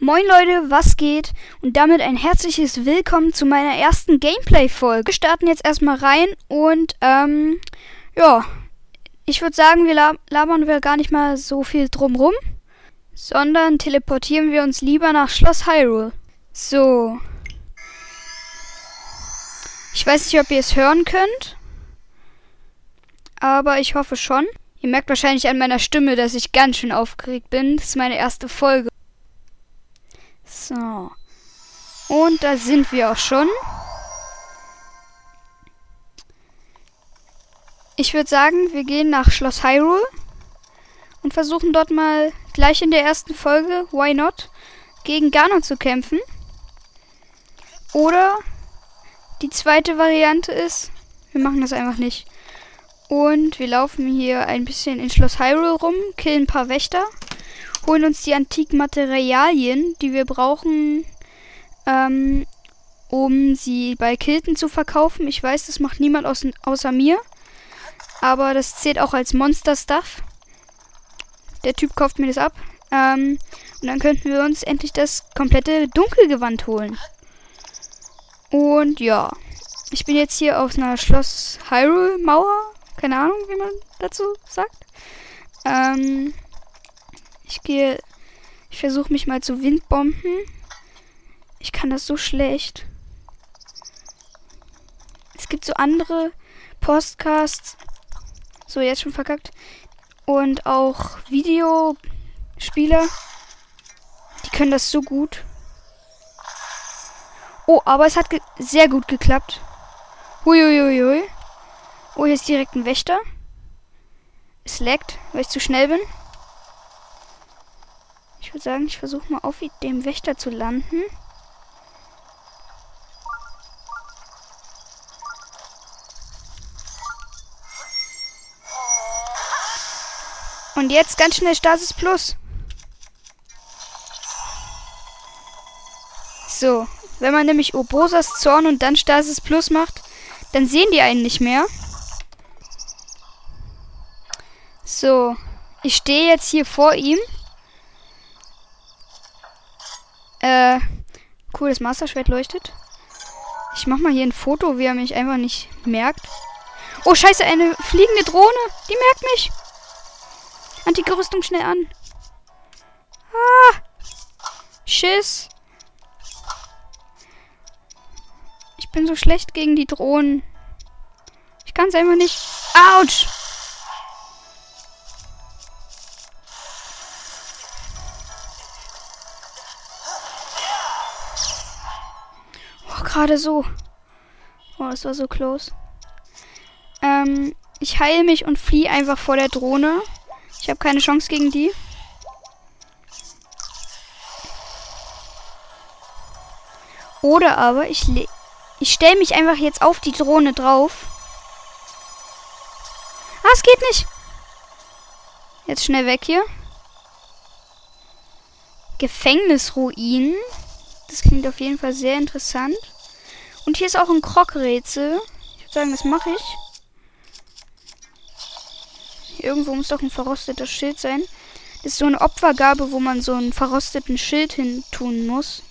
Moin Leute, was geht? Und damit ein herzliches Willkommen zu meiner ersten Gameplay-Folge. Wir starten jetzt erstmal rein und, ähm, ja, ich würde sagen, wir lab labern wir gar nicht mal so viel drumrum, sondern teleportieren wir uns lieber nach Schloss Hyrule. So. Ich weiß nicht, ob ihr es hören könnt, aber ich hoffe schon. Ihr merkt wahrscheinlich an meiner Stimme, dass ich ganz schön aufgeregt bin. Das ist meine erste Folge. So. Und da sind wir auch schon. Ich würde sagen, wir gehen nach Schloss Hyrule und versuchen dort mal gleich in der ersten Folge, why not, gegen Ganon zu kämpfen. Oder die zweite Variante ist, wir machen das einfach nicht. Und wir laufen hier ein bisschen in Schloss Hyrule rum, killen ein paar Wächter, holen uns die antiken Materialien, die wir brauchen, ähm, um sie bei Kilton zu verkaufen. Ich weiß, das macht niemand aus, außer mir. Aber das zählt auch als Monster-Stuff. Der Typ kauft mir das ab. Ähm, und dann könnten wir uns endlich das komplette Dunkelgewand holen. Und ja. Ich bin jetzt hier auf einer Schloss Hyrule Mauer. Keine Ahnung, wie man dazu sagt. Ähm, ich gehe. Ich versuche mich mal zu Windbomben. Ich kann das so schlecht. Es gibt so andere Podcasts. So, jetzt schon verkackt. Und auch Videospieler. Die können das so gut. Oh, aber es hat sehr gut geklappt. Huiuiui. Oh, hier ist direkt ein Wächter. Es laggt, weil ich zu schnell bin. Ich würde sagen, ich versuche mal auf dem Wächter zu landen. Und jetzt ganz schnell Stasis Plus. So, wenn man nämlich Obosas Zorn und dann Stasis Plus macht, dann sehen die einen nicht mehr. So, ich stehe jetzt hier vor ihm. Äh, cool, das Masterschwert leuchtet. Ich mach mal hier ein Foto, wie er mich einfach nicht merkt. Oh, scheiße, eine fliegende Drohne. Die merkt mich. Antike Rüstung schnell an. Ah. Schiss. Ich bin so schlecht gegen die Drohnen. Ich kann es einfach nicht. Autsch. Gerade so. Oh, das war so close. Ähm, ich heile mich und fliehe einfach vor der Drohne. Ich habe keine Chance gegen die. Oder aber ich ich stelle mich einfach jetzt auf die Drohne drauf. Ah, es geht nicht. Jetzt schnell weg hier. Gefängnisruinen. Das klingt auf jeden Fall sehr interessant. Und hier ist auch ein Krog-Rätsel. Ich würde sagen, das mache ich. Irgendwo muss doch ein verrostetes Schild sein. Das ist so eine Opfergabe, wo man so einen verrosteten Schild hin tun muss.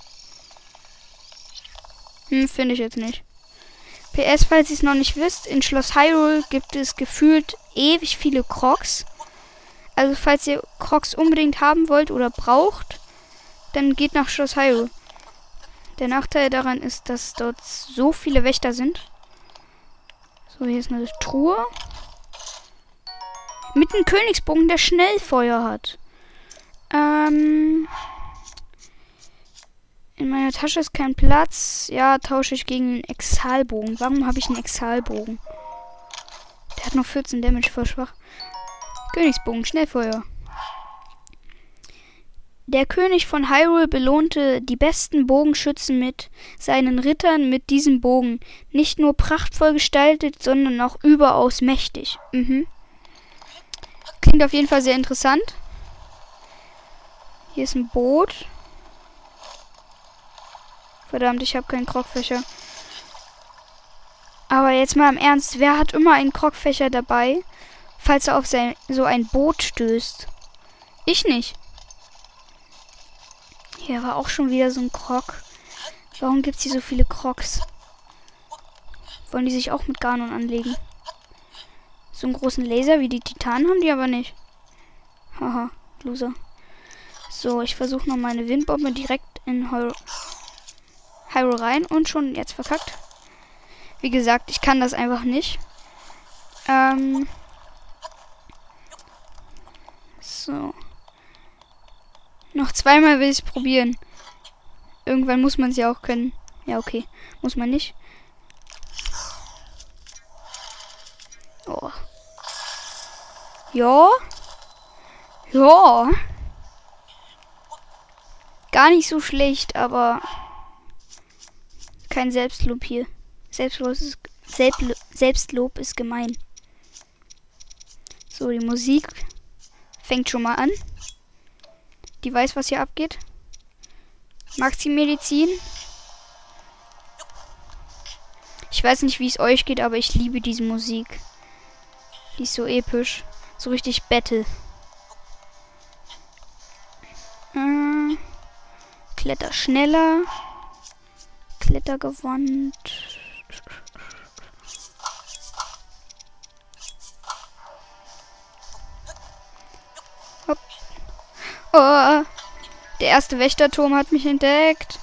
Hm, finde ich jetzt nicht. PS, falls ihr es noch nicht wisst, in Schloss Hyrule gibt es gefühlt ewig viele Crocs. Also falls ihr Crocs unbedingt haben wollt oder braucht, dann geht nach Schloss Hyrule. Der Nachteil daran ist, dass dort so viele Wächter sind. So, hier ist eine Truhe. Mit einem Königsbogen, der Schnellfeuer hat. Ähm. In meiner Tasche ist kein Platz. Ja, tausche ich gegen einen Exhalbogen. Warum habe ich einen Exhalbogen? Der hat nur 14 Damage, voll schwach. Königsbogen, Schnellfeuer. Der König von Hyrule belohnte die besten Bogenschützen mit seinen Rittern mit diesem Bogen. Nicht nur prachtvoll gestaltet, sondern auch überaus mächtig. Mhm. Klingt auf jeden Fall sehr interessant. Hier ist ein Boot. Verdammt, ich habe keinen Krogfächer. Aber jetzt mal im Ernst, wer hat immer einen Krogfächer dabei, falls er auf sein, so ein Boot stößt? Ich nicht. Hier war auch schon wieder so ein Krog. Warum gibt es hier so viele Krogs? Wollen die sich auch mit Ganon anlegen? So einen großen Laser wie die Titanen haben die aber nicht. Haha, Loser. So, ich versuche noch meine Windbombe direkt in Hyrule rein und schon jetzt verkackt. Wie gesagt, ich kann das einfach nicht. Ähm. So. Noch zweimal will ich es probieren. Irgendwann muss man es ja auch können. Ja, okay. Muss man nicht. Oh. Ja. Ja. Gar nicht so schlecht, aber kein Selbstlob hier. Selbstlob ist, Selbstlob ist gemein. So, die Musik fängt schon mal an. Die weiß, was hier abgeht. Maxi-Medizin. Ich weiß nicht, wie es euch geht, aber ich liebe diese Musik. Die ist so episch. So richtig Battle. Äh, Kletter schneller. Klettergewand. Oh, der erste Wächterturm hat mich entdeckt.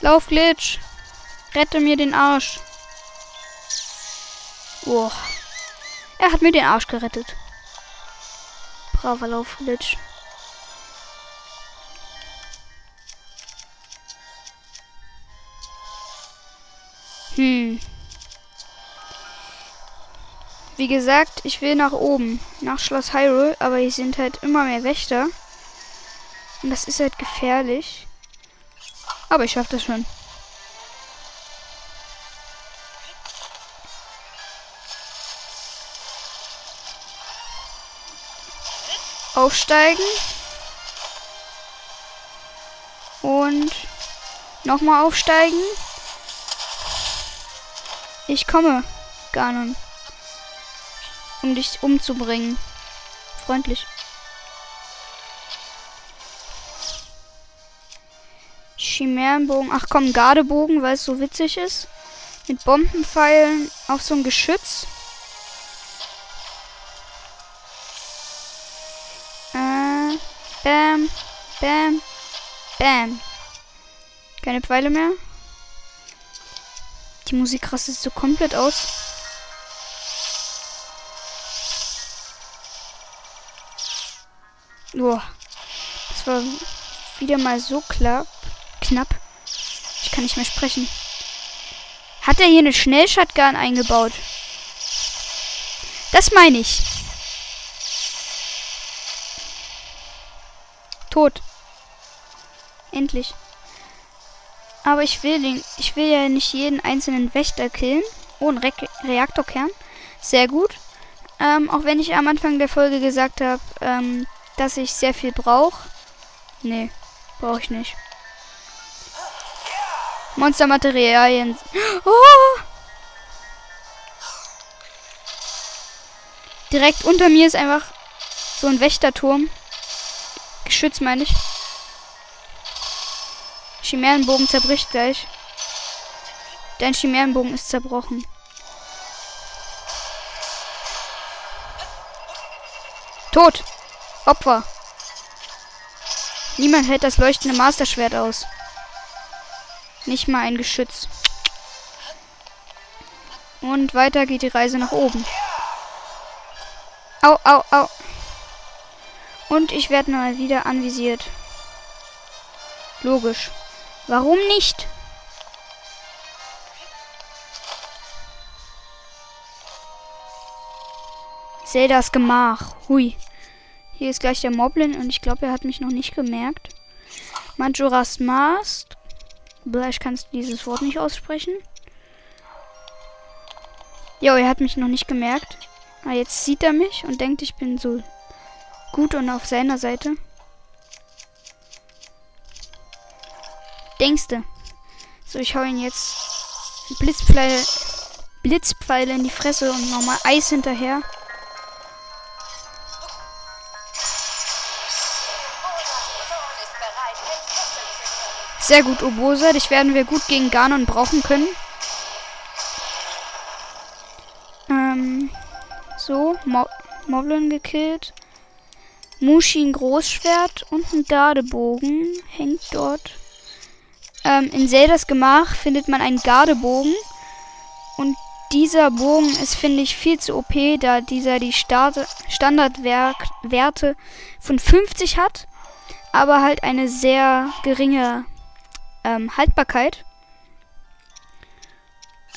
Lauf, Glitch. Rette mir den Arsch. Oh. Er hat mir den Arsch gerettet. Braver Lauf, Glitch. Hm. Wie gesagt, ich will nach oben, nach Schloss Hyrule, aber hier sind halt immer mehr Wächter. Und das ist halt gefährlich. Aber ich schaffe das schon. Aufsteigen. Und nochmal aufsteigen. Ich komme, Ganon um dich umzubringen. Freundlich. Chimärenbogen. Ach komm, Gardebogen, weil es so witzig ist. Mit Bombenpfeilen auf so ein Geschütz. Äh, bam, bam, bam. Keine Pfeile mehr. Die Musik rastet so komplett aus. Boah. Das war wieder mal so knapp. Knapp. Ich kann nicht mehr sprechen. Hat er hier eine Schnellshotgun eingebaut? Das meine ich. Tot. Endlich. Aber ich will den. Ich will ja nicht jeden einzelnen Wächter killen. Oh, ein Re Reaktorkern. Sehr gut. Ähm, auch wenn ich am Anfang der Folge gesagt habe, ähm, dass ich sehr viel brauche. Nee, brauche ich nicht. Monstermaterialien. Oh! Direkt unter mir ist einfach so ein Wächterturm. Geschütz meine ich. Chimärenbogen zerbricht gleich. Dein Chimärenbogen ist zerbrochen. Tot. Opfer. Niemand hält das leuchtende Masterschwert aus. Nicht mal ein Geschütz. Und weiter geht die Reise nach oben. Au, au, au. Und ich werde mal wieder anvisiert. Logisch. Warum nicht? Zeldas Gemach. Hui. Hier ist gleich der Moblin und ich glaube, er hat mich noch nicht gemerkt. Majora's Mask. Ich kann dieses Wort nicht aussprechen. Jo, er hat mich noch nicht gemerkt. Aber ah, jetzt sieht er mich und denkt, ich bin so gut und auf seiner Seite. Denkste. So, ich hau ihn jetzt Blitzpfeile, Blitzpfeile in die Fresse und nochmal Eis hinterher. Sehr gut, Obosa. Dich werden wir gut gegen Ganon brauchen können. Ähm, so, Mo Moblin gekillt. Mushin Großschwert und ein Gardebogen hängt dort. Ähm, in Zeldas Gemach findet man einen Gardebogen. Und dieser Bogen ist, finde ich, viel zu OP, da dieser die Standardwerte von 50 hat, aber halt eine sehr geringe ähm, Haltbarkeit.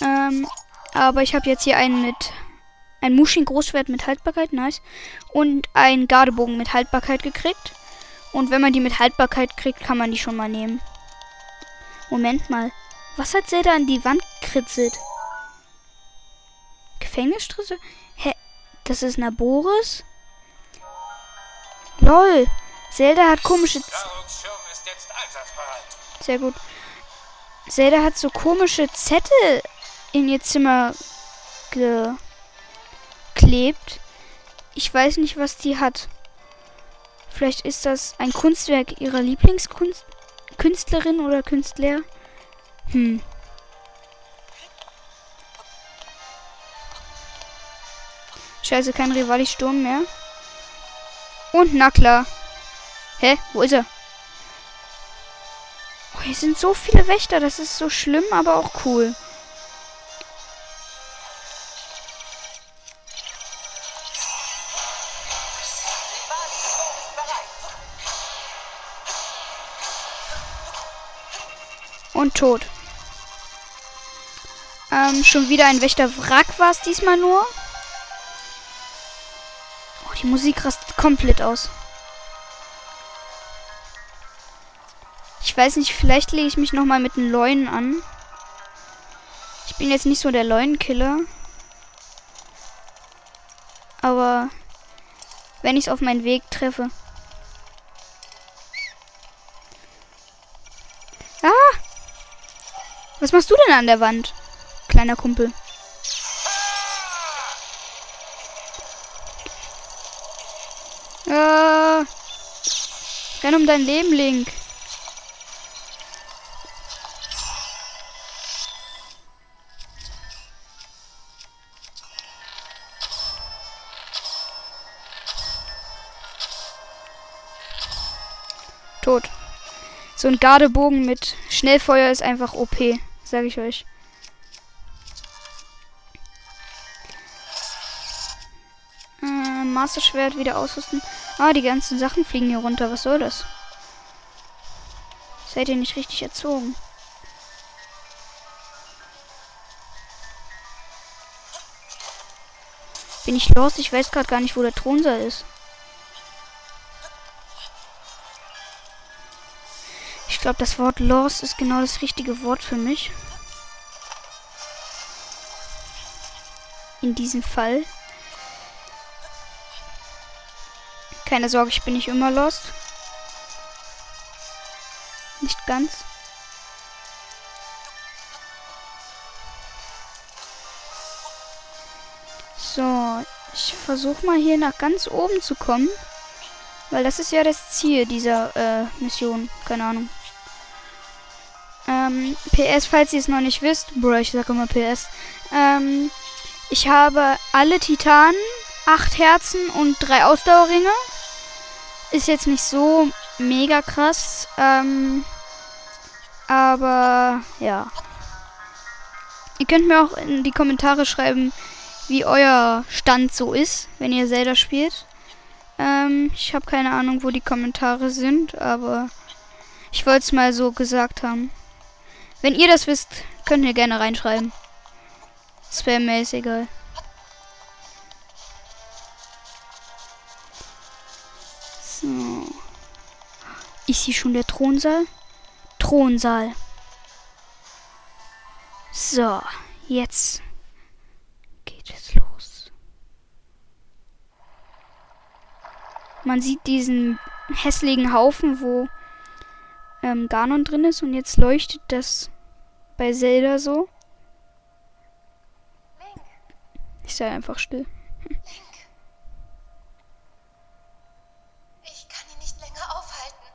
Ähm, aber ich habe jetzt hier einen mit ein Mushin Großschwert mit Haltbarkeit, nice, und ein Gardebogen mit Haltbarkeit gekriegt. Und wenn man die mit Haltbarkeit kriegt, kann man die schon mal nehmen. Moment mal. Was hat Zelda an die Wand kritzelt? Gefängnisstritte? Hä? Das ist Naboris? LOL. Zelda hat komische... Z Sehr gut. Zelda hat so komische Zettel in ihr Zimmer geklebt. Ich weiß nicht, was die hat. Vielleicht ist das ein Kunstwerk ihrer Lieblingskünstlerin oder Künstler. Hm. Scheiße, kein Rivali-Sturm mehr. Und na klar. Hä? Wo ist er? Oh, hier sind so viele Wächter. Das ist so schlimm, aber auch cool. Und tot. Ähm, schon wieder ein Wächter-Wrack war es diesmal nur. Die Musik rastet komplett aus. Ich weiß nicht, vielleicht lege ich mich nochmal mit den Leunen an. Ich bin jetzt nicht so der Leunenkiller. Aber wenn ich es auf meinen Weg treffe. Ah! Was machst du denn an der Wand, kleiner Kumpel? Äh, renn um dein Leben, Link. So ein Gardebogen mit Schnellfeuer ist einfach OP, sage ich euch. Master Schwert wieder ausrüsten. Ah, die ganzen Sachen fliegen hier runter. Was soll das? Seid ihr nicht richtig erzogen? Bin ich los? Ich weiß gerade gar nicht, wo der Thronsaal ist. Glaube, das Wort los ist genau das richtige Wort für mich. In diesem Fall. Keine Sorge, ich bin nicht immer lost. Nicht ganz. So, ich versuche mal hier nach ganz oben zu kommen. Weil das ist ja das Ziel dieser äh, Mission. Keine Ahnung. Ähm, PS, falls ihr es noch nicht wisst. Bro, ich sage immer PS. Ähm, ich habe alle Titanen, acht Herzen und drei Ausdauerringe ist jetzt nicht so mega krass. Ähm, aber ja. Ihr könnt mir auch in die Kommentare schreiben, wie euer Stand so ist, wenn ihr Zelda spielt. Ähm, ich habe keine Ahnung, wo die Kommentare sind, aber ich wollte es mal so gesagt haben. Wenn ihr das wisst, könnt ihr gerne reinschreiben. Spam ist egal. So. Ist hier schon der Thronsaal? Thronsaal. So, jetzt geht es los. Man sieht diesen hässlichen Haufen, wo ähm, Ganon drin ist und jetzt leuchtet das bei Zelda so. Ich sei einfach still. Link. Ich kann ihn nicht länger aufhalten.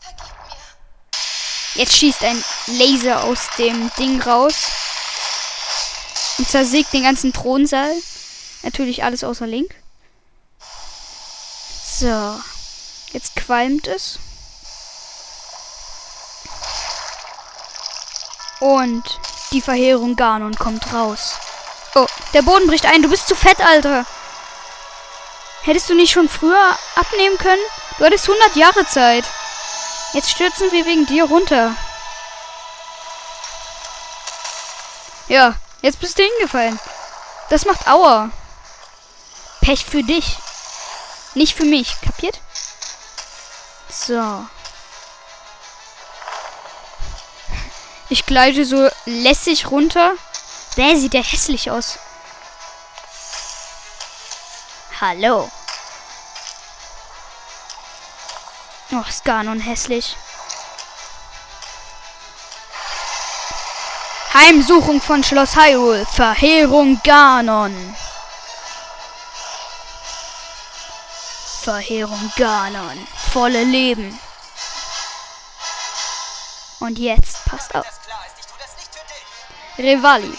Vergib mir. Jetzt schießt ein Laser aus dem Ding raus. Und zersägt den ganzen Thronsaal. Natürlich alles außer Link. So. Jetzt qualmt es. Und die Verheerung Ganon kommt raus. Oh, der Boden bricht ein. Du bist zu fett, Alter. Hättest du nicht schon früher abnehmen können? Du hattest 100 Jahre Zeit. Jetzt stürzen wir wegen dir runter. Ja, jetzt bist du hingefallen. Das macht Aua. Pech für dich. Nicht für mich. Kapiert? So. Ich gleite so lässig runter. Wer sieht der hässlich aus? Hallo. Oh, ist Ganon hässlich. Heimsuchung von Schloss Hyrule. Verheerung Ganon. Verheerung Ganon. Volle Leben. Und jetzt passt auf. Revali.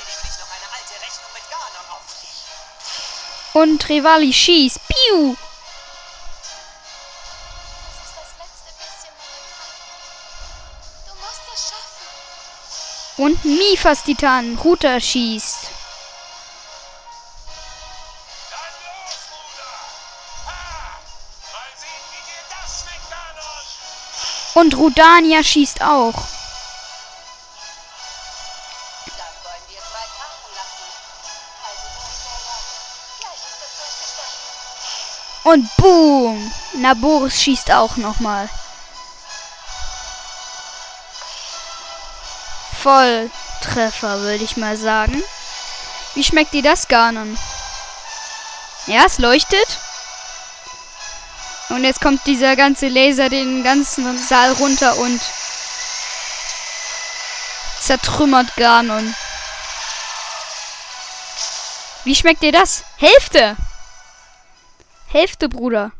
Und Revali schießt. Piu! Und Mifas Titan Router schießt. Und Rudania schießt auch. Und boom! Naboris schießt auch nochmal. Volltreffer, würde ich mal sagen. Wie schmeckt dir das Ganon? Ja, es leuchtet. Und jetzt kommt dieser ganze Laser den ganzen Saal runter und zertrümmert Ganon. Wie schmeckt dir das? Hälfte! Hälfte, Bruder.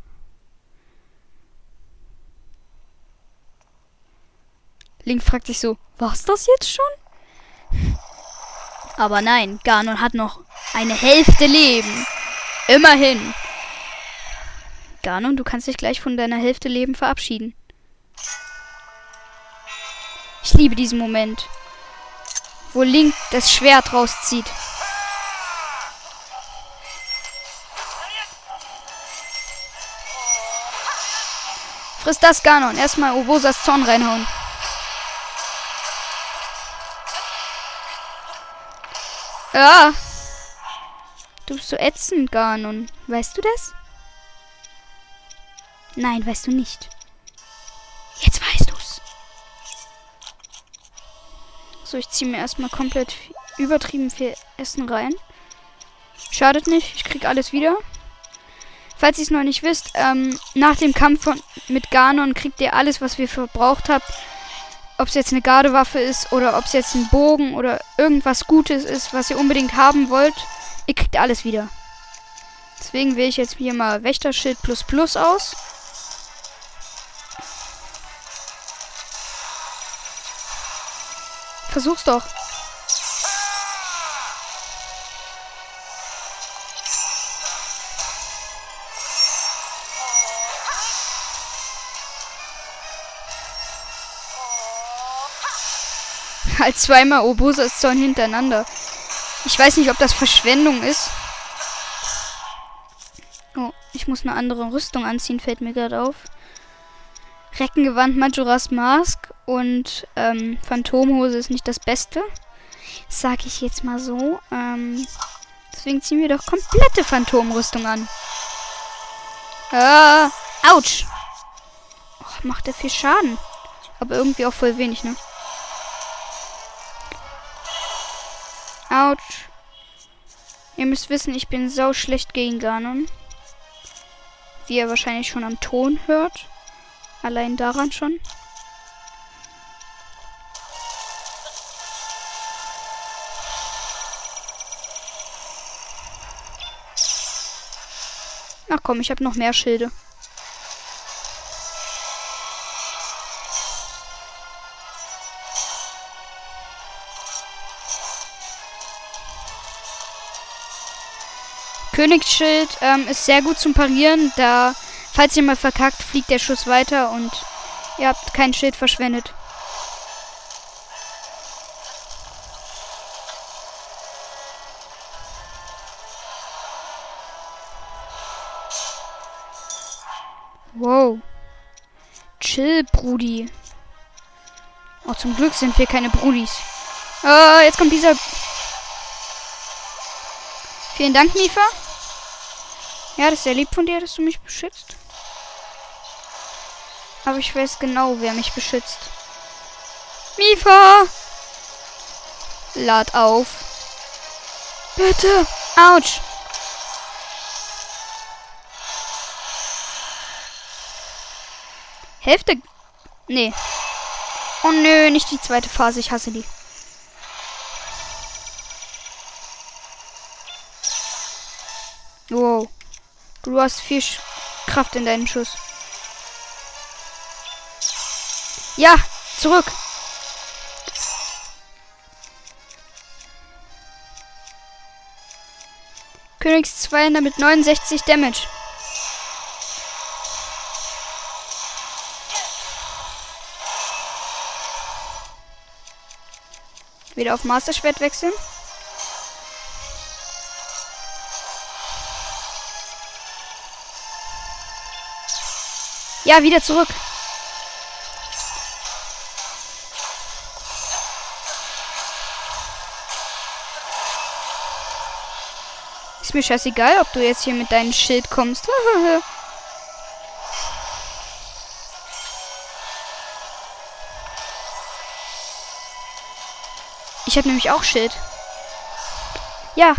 Link fragt sich so, war's das jetzt schon? Aber nein, Ganon hat noch eine Hälfte Leben. Immerhin. Ganon, du kannst dich gleich von deiner Hälfte Leben verabschieden. Ich liebe diesen Moment, wo Link das Schwert rauszieht. Friss das, Ganon. Erstmal Obosas Zorn reinhauen. Ja. Du bist so ätzend, Ganon. Weißt du das? Nein, weißt du nicht. Jetzt weißt du's. So, ich ziehe mir erstmal komplett übertrieben viel Essen rein. Schadet nicht, ich krieg alles wieder. Falls ihr es noch nicht wisst, ähm, nach dem Kampf von, mit Ganon kriegt ihr alles, was wir verbraucht habt. Ob es jetzt eine Gardewaffe ist oder ob es jetzt ein Bogen oder irgendwas Gutes ist, was ihr unbedingt haben wollt. Ihr kriegt alles wieder. Deswegen wähle ich jetzt hier mal Wächterschild plus plus aus. Versuch's doch. Halt zweimal Obosas Zorn hintereinander. Ich weiß nicht, ob das Verschwendung ist. Oh, ich muss eine andere Rüstung anziehen, fällt mir gerade auf. Reckengewand Majoras Mask und ähm, Phantomhose ist nicht das Beste. Sag ich jetzt mal so. Ähm, deswegen ziehen wir doch komplette Phantomrüstung an. Ah, ouch. Oh, macht er viel Schaden. Aber irgendwie auch voll wenig, ne? Autsch. Ihr müsst wissen, ich bin sau schlecht gegen Ganon. Wie ihr wahrscheinlich schon am Ton hört. Allein daran schon. Ach komm, ich habe noch mehr Schilde. Königsschild ähm, ist sehr gut zum Parieren, da, falls ihr mal verkackt, fliegt der Schuss weiter und ihr habt kein Schild verschwendet. Wow. Chill, Brudi. Oh, zum Glück sind wir keine Brudis. Ah, jetzt kommt dieser... Vielen Dank, Mifa. Ja, das ist sehr lieb von dir, dass du mich beschützt. Aber ich weiß genau, wer mich beschützt. Mifa! Lad auf. Bitte. Autsch. Hälfte. Nee. Oh nö, nicht die zweite Phase. Ich hasse die. Du hast viel Sch Kraft in deinen Schuss. Ja, zurück. Königs 200 mit 69 Damage. Wieder auf Masterschwert wechseln. Ja, wieder zurück. Ist mir scheißegal, ob du jetzt hier mit deinem Schild kommst. ich habe nämlich auch Schild. Ja.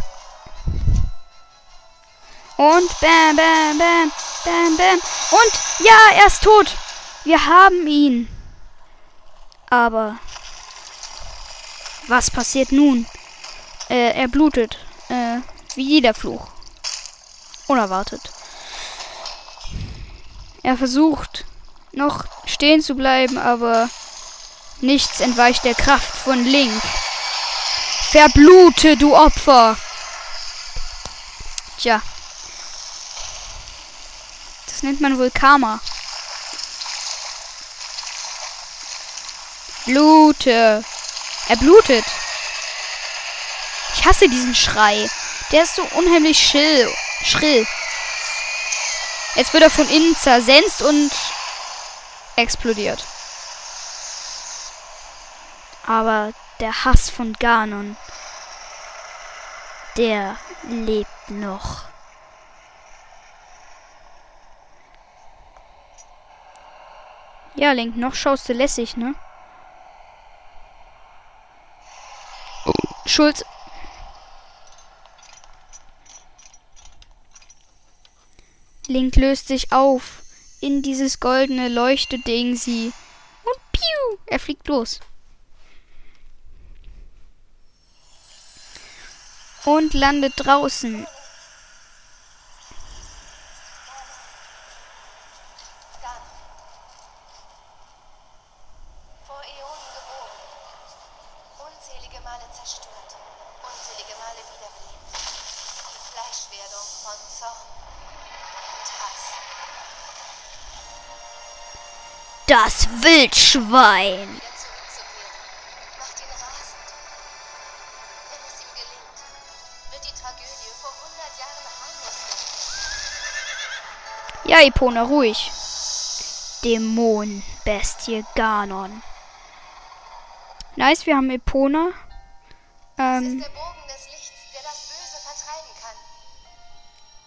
Und bam, bam, bam, bam, bam. Und ja, er ist tot. Wir haben ihn. Aber was passiert nun? Äh, er blutet. Äh, wie jeder Fluch. Unerwartet. Er versucht noch stehen zu bleiben, aber nichts entweicht der Kraft von Link. Verblute, du Opfer! Tja. Nennt man wohl Karma. Blute. Er blutet. Ich hasse diesen Schrei. Der ist so unheimlich schrill. schrill. Jetzt wird er von innen zersenzt und explodiert. Aber der Hass von Ganon, der lebt noch. Ja, Link, noch schaust du lässig, ne? Schulz. Link löst sich auf in dieses goldene Leuchteding sie. Und piu, er fliegt los. Und landet draußen Das Wildschwein. Ja, Epona, ruhig. Dämon, Bestie, Ganon. Nice, wir haben Epona. Ähm, das ist der Bogen des Lichts, der das Böse vertreiben kann.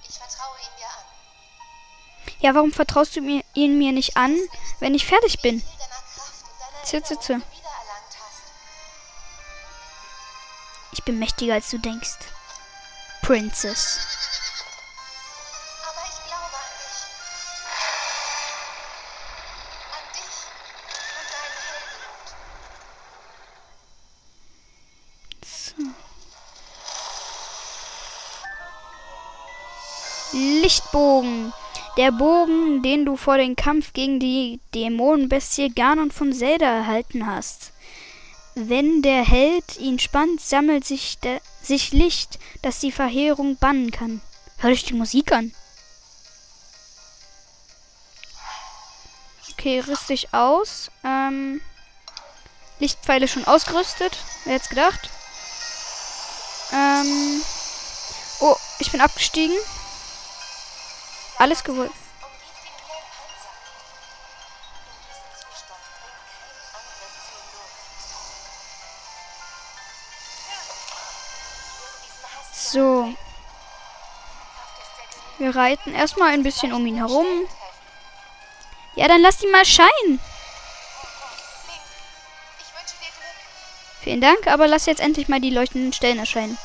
Ich vertraue ihn dir an. Ja, warum vertraust du mir, ihn mir nicht an, wenn ich fertig bin? Zitze. Ich bin mächtiger als du denkst. Princess. Lichtbogen. Der Bogen, den du vor dem Kampf gegen die Dämonenbestie Ganon von Zelda erhalten hast. Wenn der Held ihn spannt, sammelt sich, sich Licht, das die Verheerung bannen kann. Hör dich die Musik an. Okay, rüst dich aus. Ähm, Lichtpfeile schon ausgerüstet. Wer hätte gedacht? Ähm, oh, ich bin abgestiegen. Alles geholt. So. Wir reiten erstmal ein bisschen um ihn herum. Ja, dann lass ihn mal scheinen. Vielen Dank, aber lass jetzt endlich mal die leuchtenden Stellen erscheinen.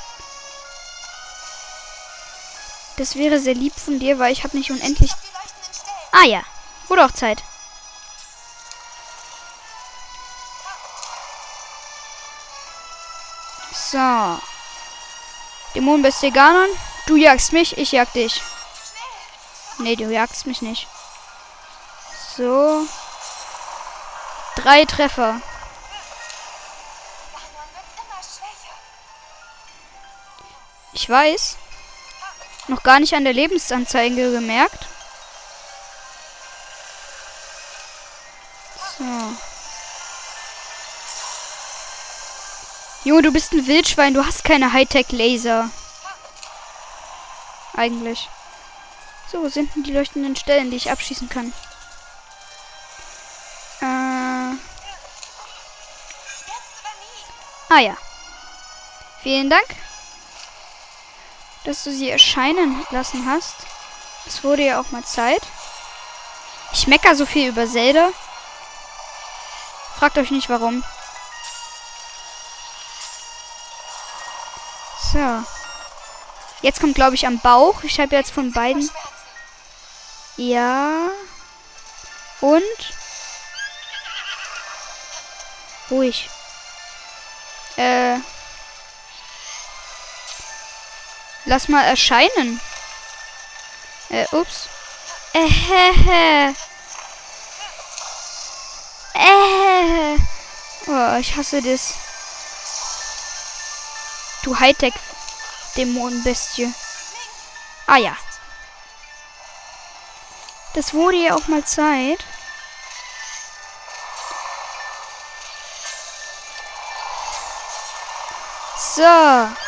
Das wäre sehr lieb von dir, weil ich habe nicht unendlich... Ah ja, wurde auch Zeit. So. Dämonenbestie Ganon, du jagst mich, ich jag dich. Nee, du jagst mich nicht. So. Drei Treffer. Ich weiß. Noch gar nicht an der Lebensanzeige gemerkt. So. Junge, du bist ein Wildschwein. Du hast keine Hightech-Laser. Eigentlich. So, wo sind denn die leuchtenden Stellen, die ich abschießen kann? Äh. Ah ja. Vielen Dank, dass du sie erscheinen lassen hast. Es wurde ja auch mal Zeit. Ich mecker so viel über Zelda. Fragt euch nicht warum. So. Jetzt kommt, glaube ich, am Bauch. Ich habe jetzt von beiden. Ja. Und. Ruhig. Äh. Lass mal erscheinen. Äh, ups. Äh, äh. Oh, ich hasse das. Du Hightech-Dämonenbestie. Ah ja. Das wurde ja auch mal Zeit. So.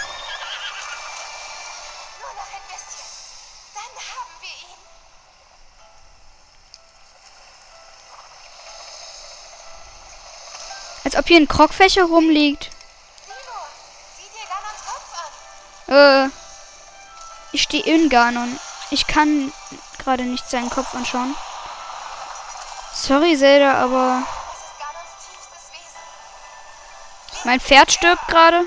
Als ob hier ein Krogfächer rumliegt. Äh. Ich stehe in Ganon. Ich kann gerade nicht seinen Kopf anschauen. Sorry, Zelda, aber. Mein Pferd stirbt gerade.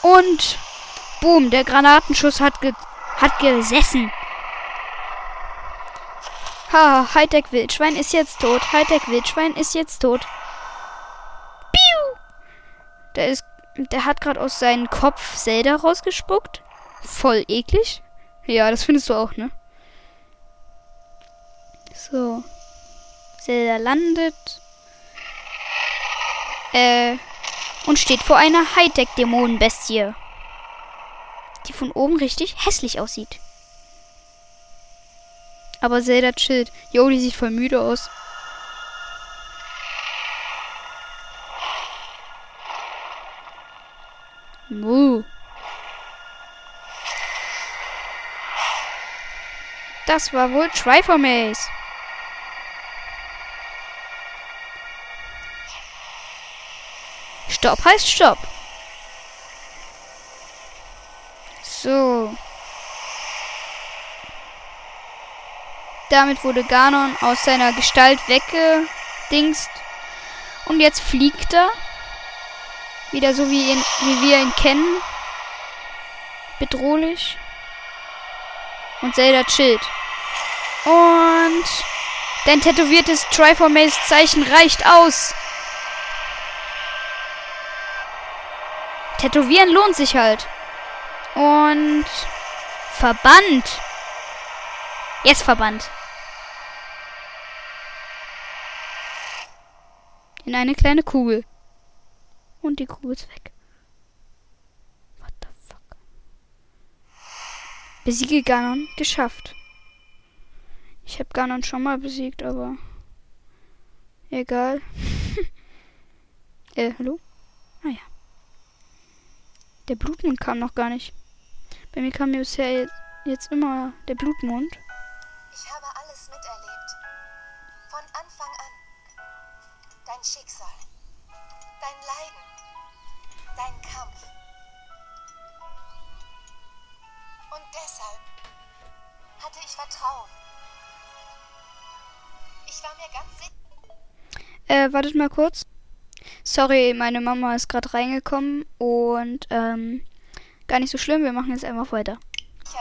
Und boom, der Granatenschuss hat ge hat gesessen. Ha, Hightech Wildschwein ist jetzt tot. Hightech Wildschwein ist jetzt tot. Piu! Der ist der hat gerade aus seinem Kopf Zelda rausgespuckt. Voll eklig. Ja, das findest du auch, ne? So. Zelda landet. Äh. Und steht vor einer Hightech-Dämonenbestie. Die von oben richtig hässlich aussieht. Aber Zelda chillt. Jo, die sieht voll müde aus. Mu. Das war wohl Triformace. Stopp heißt Stopp. So. Damit wurde Ganon aus seiner Gestalt weggedingst. Und jetzt fliegt er. Wieder so wie, ihn, wie wir ihn kennen. Bedrohlich. Und Zelda chillt. Und dein tätowiertes Triformace-Zeichen reicht aus. Tätowieren lohnt sich halt. Und Verband. Jetzt Verband. In eine kleine Kugel. Und die Kugel ist weg. What the fuck? Besiege Ganon. Geschafft. Ich habe Ganon schon mal besiegt, aber... Egal. äh, hallo? Ah ja. Der Blutmond kam noch gar nicht. Bei mir kam mir bisher jetzt immer der Blutmond. Dein Schicksal. Dein Leiden. Dein Kampf. Und deshalb hatte ich Vertrauen. Ich war mir ganz sicher. Äh, wartet mal kurz. Sorry, meine Mama ist gerade reingekommen und ähm, gar nicht so schlimm. Wir machen jetzt einfach weiter.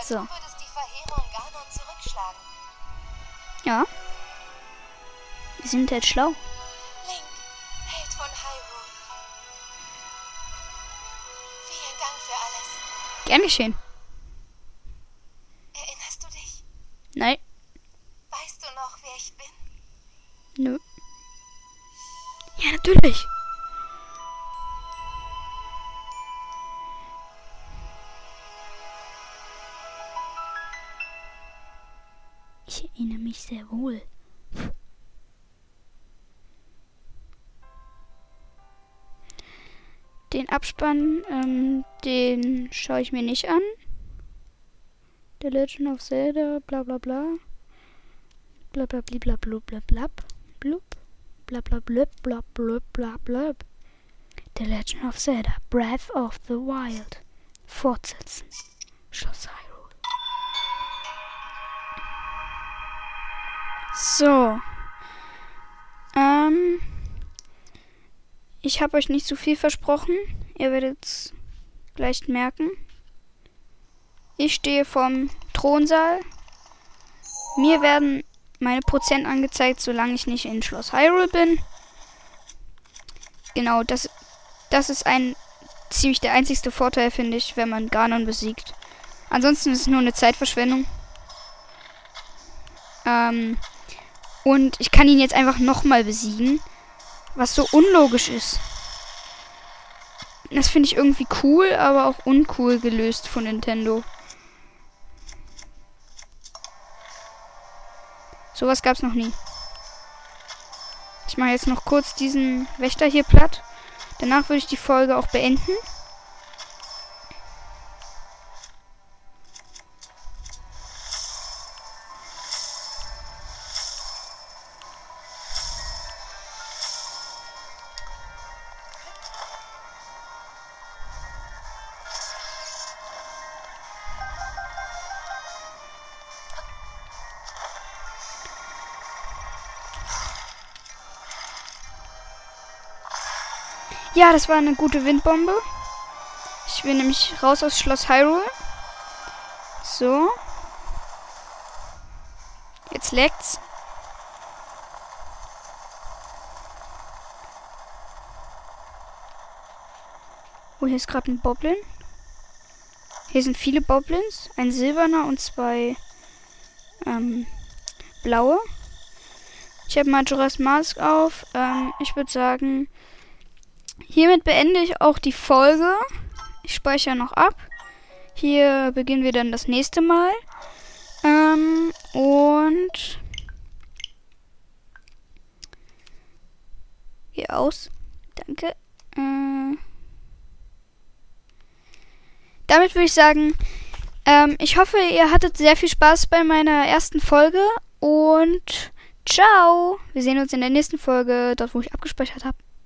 So. Du würdest die Verheerung Ganon zurückschlagen. Ja. Wir sind jetzt schlau. Dank für alles. Gern geschehen. Erinnerst du dich? Nein. Weißt du noch, wer ich bin? Nö. Ja, natürlich. Ich erinnere mich sehr wohl. Abspann, ähm, den schaue ich mir nicht an. The Legend of Zelda, bla bla bla. Bla bla bla bla bla bla bla blub. Bla bla blub bla blub bla blub. The Legend of Zelda, Breath of the Wild. Fortsetzen. Schloss Hyrule. So. Ähm. Ich habe euch nicht zu viel versprochen. Ihr werdet es gleich merken. Ich stehe vom Thronsaal. Mir werden meine Prozent angezeigt, solange ich nicht in Schloss Hyrule bin. Genau, das, das ist ein ziemlich der einzigste Vorteil, finde ich, wenn man Ganon besiegt. Ansonsten ist es nur eine Zeitverschwendung. Ähm, und ich kann ihn jetzt einfach nochmal besiegen. Was so unlogisch ist. Das finde ich irgendwie cool, aber auch uncool gelöst von Nintendo. Sowas gab es noch nie. Ich mache jetzt noch kurz diesen Wächter hier platt. Danach würde ich die Folge auch beenden. Ja, das war eine gute Windbombe. Ich will nämlich raus aus Schloss Hyrule. So. Jetzt leckt's. Oh, hier ist gerade ein Boblin. Hier sind viele Boblins. Ein silberner und zwei ähm, blaue. Ich habe Majora's Mask auf. Ähm, ich würde sagen, hiermit beende ich auch die Folge. Ich speichere noch ab. Hier beginnen wir dann das nächste Mal. Ähm, und Geh aus. Danke. Äh, damit würde ich sagen, ähm, ich hoffe, ihr hattet sehr viel Spaß bei meiner ersten Folge und ciao. Wir sehen uns in der nächsten Folge, dort wo ich abgespeichert habe.